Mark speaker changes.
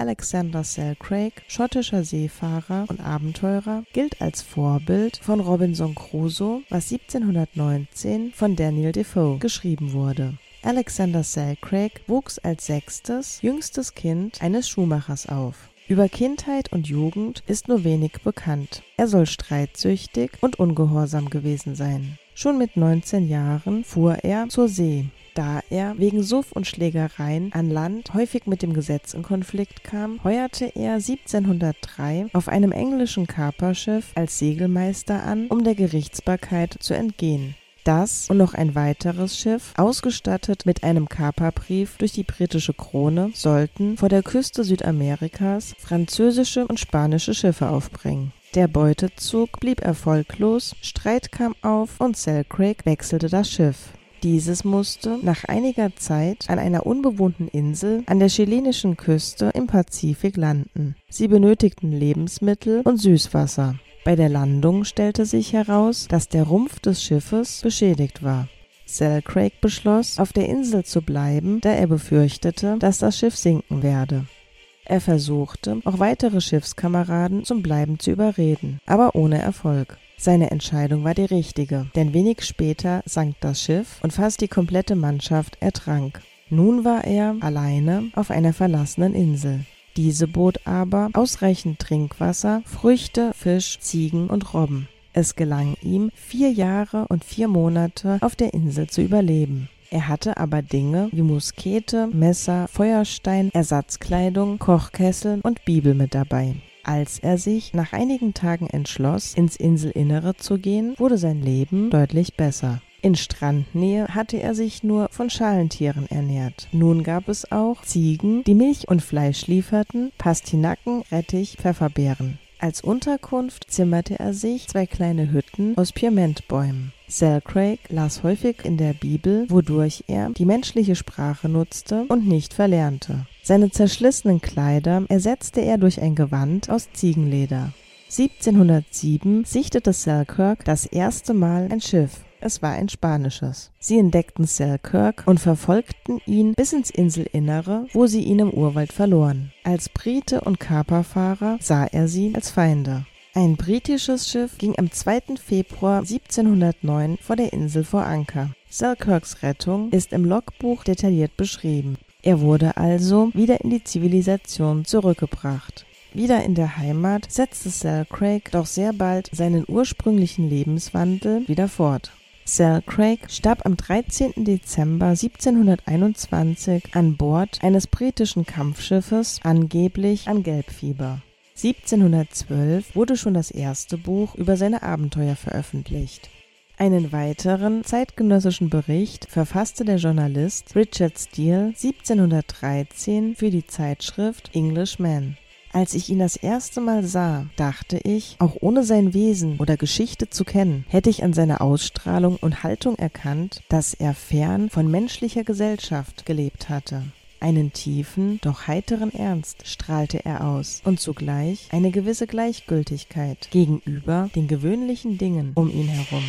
Speaker 1: Alexander Selkirk, schottischer Seefahrer und Abenteurer, gilt als Vorbild von Robinson Crusoe, was 1719 von Daniel Defoe geschrieben wurde. Alexander Selkirk wuchs als sechstes, jüngstes Kind eines Schuhmachers auf. Über Kindheit und Jugend ist nur wenig bekannt. Er soll streitsüchtig und ungehorsam gewesen sein. Schon mit 19 Jahren fuhr er zur See. Da er wegen Suff und Schlägereien an Land häufig mit dem Gesetz in Konflikt kam, heuerte er 1703 auf einem englischen Kaperschiff als Segelmeister an, um der Gerichtsbarkeit zu entgehen. Das und noch ein weiteres Schiff, ausgestattet mit einem Kaperbrief durch die britische Krone, sollten vor der Küste Südamerikas französische und spanische Schiffe aufbringen. Der Beutezug blieb erfolglos, Streit kam auf und Selkirk wechselte das Schiff. Dieses musste nach einiger Zeit an einer unbewohnten Insel an der chilenischen Küste im Pazifik landen. Sie benötigten Lebensmittel und Süßwasser. Bei der Landung stellte sich heraus, dass der Rumpf des Schiffes beschädigt war. Selkirk beschloss, auf der Insel zu bleiben, da er befürchtete, dass das Schiff sinken werde. Er versuchte, auch weitere Schiffskameraden zum Bleiben zu überreden, aber ohne Erfolg. Seine Entscheidung war die richtige, denn wenig später sank das Schiff und fast die komplette Mannschaft ertrank. Nun war er alleine auf einer verlassenen Insel. Diese bot aber ausreichend Trinkwasser, Früchte, Fisch, Ziegen und Robben. Es gelang ihm, vier Jahre und vier Monate auf der Insel zu überleben. Er hatte aber Dinge wie Muskete, Messer, Feuerstein, Ersatzkleidung, Kochkessel und Bibel mit dabei. Als er sich nach einigen Tagen entschloss, ins Inselinnere zu gehen, wurde sein Leben deutlich besser. In Strandnähe hatte er sich nur von Schalentieren ernährt. Nun gab es auch Ziegen, die Milch und Fleisch lieferten, Pastinaken, Rettich, Pfefferbeeren. Als Unterkunft zimmerte er sich zwei kleine Hütten aus Pimentbäumen. Selkirk las häufig in der Bibel, wodurch er die menschliche Sprache nutzte und nicht verlernte. Seine zerschlissenen Kleider ersetzte er durch ein Gewand aus Ziegenleder. 1707 sichtete Selkirk das erste Mal ein Schiff. Es war ein spanisches. Sie entdeckten Selkirk und verfolgten ihn bis ins Inselinnere, wo sie ihn im Urwald verloren. Als Brite und Kaperfahrer sah er sie als Feinde. Ein britisches Schiff ging am 2. Februar 1709 vor der Insel vor Anker. Selkirks Rettung ist im Logbuch detailliert beschrieben. Er wurde also wieder in die Zivilisation zurückgebracht. Wieder in der Heimat setzte Selkirk doch sehr bald seinen ursprünglichen Lebenswandel wieder fort. Selkirk starb am 13. Dezember 1721 an Bord eines britischen Kampfschiffes, angeblich an Gelbfieber. 1712 wurde schon das erste Buch über seine Abenteuer veröffentlicht. Einen weiteren zeitgenössischen Bericht verfasste der Journalist Richard Steele 1713 für die Zeitschrift Englishman. Als ich ihn das erste Mal sah, dachte ich, auch ohne sein Wesen oder Geschichte zu kennen, hätte ich an seiner Ausstrahlung und Haltung erkannt, dass er fern von menschlicher Gesellschaft gelebt hatte. Einen tiefen, doch heiteren Ernst strahlte er aus und zugleich eine gewisse Gleichgültigkeit gegenüber den gewöhnlichen Dingen um ihn herum.